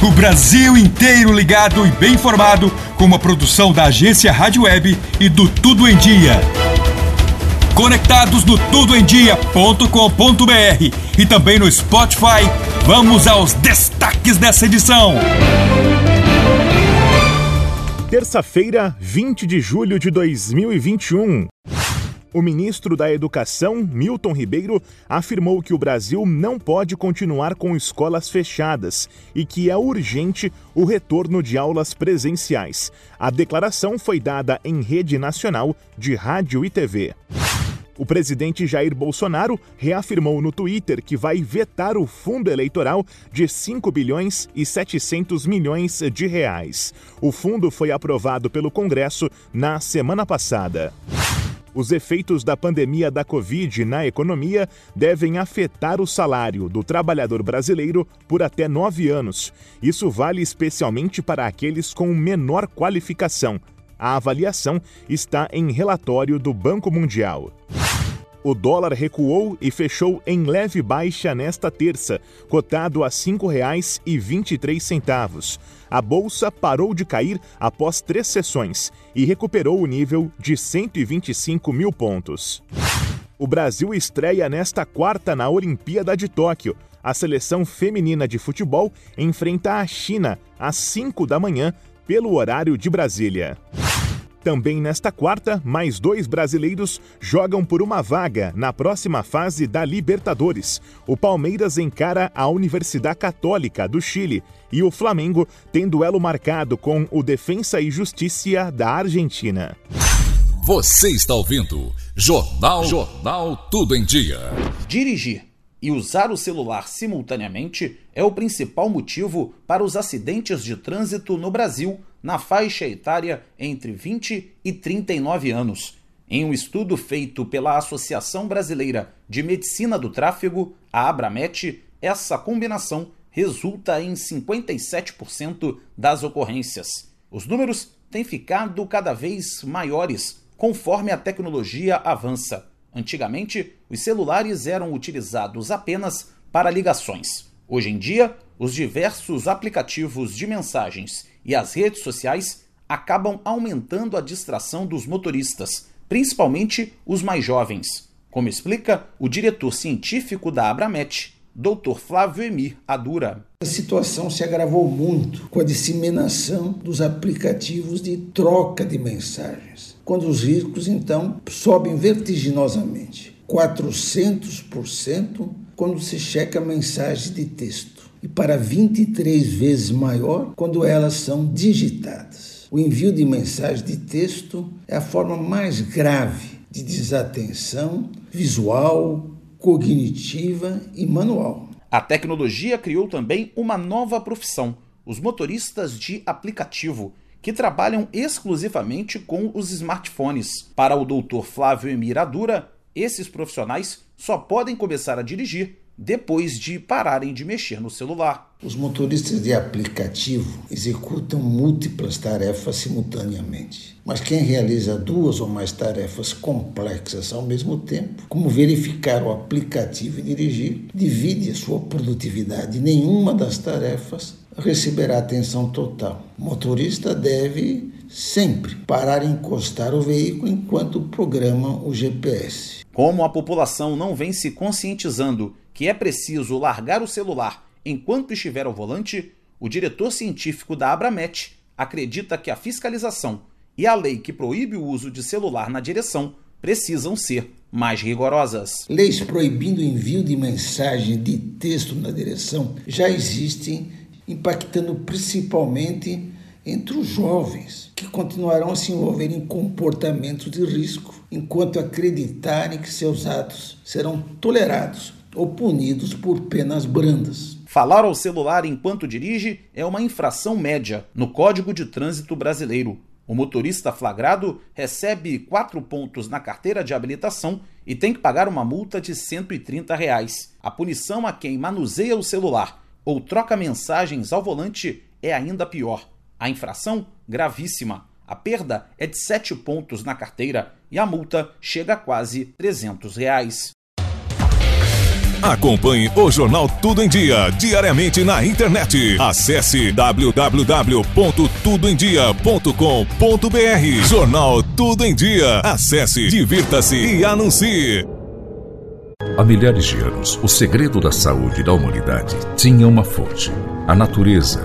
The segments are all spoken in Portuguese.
O Brasil inteiro ligado e bem informado com uma produção da agência Rádio Web e do Tudo em Dia. Conectados no tudoemdia.com.br e também no Spotify. Vamos aos destaques dessa edição. Terça-feira, 20 de julho de 2021. O ministro da Educação, Milton Ribeiro, afirmou que o Brasil não pode continuar com escolas fechadas e que é urgente o retorno de aulas presenciais. A declaração foi dada em rede nacional de rádio e TV. O presidente Jair Bolsonaro reafirmou no Twitter que vai vetar o fundo eleitoral de 5 bilhões e 700 milhões de reais. O fundo foi aprovado pelo Congresso na semana passada. Os efeitos da pandemia da Covid na economia devem afetar o salário do trabalhador brasileiro por até nove anos. Isso vale especialmente para aqueles com menor qualificação. A avaliação está em relatório do Banco Mundial. O dólar recuou e fechou em leve baixa nesta terça, cotado a R$ 5,23. A bolsa parou de cair após três sessões e recuperou o nível de 125 mil pontos. O Brasil estreia nesta quarta na Olimpíada de Tóquio. A seleção feminina de futebol enfrenta a China às 5 da manhã, pelo horário de Brasília. Também nesta quarta, mais dois brasileiros jogam por uma vaga na próxima fase da Libertadores. O Palmeiras encara a Universidade Católica do Chile e o Flamengo tem duelo marcado com o Defensa e Justiça da Argentina. Você está ouvindo Jornal Jornal Tudo em Dia. Dirigir e usar o celular simultaneamente é o principal motivo para os acidentes de trânsito no Brasil na faixa etária entre 20 e 39 anos. Em um estudo feito pela Associação Brasileira de Medicina do Tráfego, a Abramet, essa combinação resulta em 57% das ocorrências. Os números têm ficado cada vez maiores conforme a tecnologia avança. Antigamente, os celulares eram utilizados apenas para ligações. Hoje em dia, os diversos aplicativos de mensagens e as redes sociais acabam aumentando a distração dos motoristas, principalmente os mais jovens, como explica o diretor científico da Abramet, Dr. Flávio Emir Adura. A situação se agravou muito com a disseminação dos aplicativos de troca de mensagens, quando os riscos então sobem vertiginosamente, 400% quando se checa mensagem de texto e para 23 vezes maior quando elas são digitadas. O envio de mensagem de texto é a forma mais grave de desatenção visual, cognitiva e manual. A tecnologia criou também uma nova profissão, os motoristas de aplicativo, que trabalham exclusivamente com os smartphones. Para o Dr. Flávio Emiradura, esses profissionais só podem começar a dirigir depois de pararem de mexer no celular. Os motoristas de aplicativo executam múltiplas tarefas simultaneamente. Mas quem realiza duas ou mais tarefas complexas ao mesmo tempo, como verificar o aplicativo e dirigir, divide a sua produtividade. Nenhuma das tarefas receberá atenção total. O motorista deve sempre parar e encostar o veículo enquanto programa o GPS. Como a população não vem se conscientizando que é preciso largar o celular enquanto estiver ao volante, o diretor científico da Abramet acredita que a fiscalização e a lei que proíbe o uso de celular na direção precisam ser mais rigorosas. Leis proibindo o envio de mensagem de texto na direção já existem, impactando principalmente entre os jovens, que continuarão a se envolver em comportamentos de risco enquanto acreditarem que seus atos serão tolerados ou punidos por penas brandas. Falar ao celular enquanto dirige é uma infração média no Código de Trânsito Brasileiro. O motorista flagrado recebe quatro pontos na carteira de habilitação e tem que pagar uma multa de 130 reais. A punição a quem manuseia o celular ou troca mensagens ao volante é ainda pior. A infração, gravíssima. A perda é de 7 pontos na carteira e a multa chega a quase 300 reais. Acompanhe o Jornal Tudo em Dia diariamente na internet. Acesse www.tudoemdia.com.br. Jornal Tudo em Dia. Acesse, divirta-se e anuncie. Há milhares de anos, o segredo da saúde da humanidade tinha uma fonte: a natureza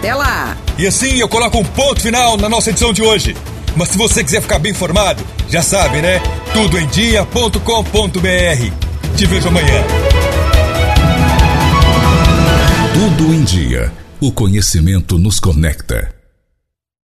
Até lá! E assim eu coloco um ponto final na nossa edição de hoje. Mas se você quiser ficar bem informado, já sabe, né? Tudoemdia.com.br. Te vejo amanhã. Tudo em Dia. O conhecimento nos conecta.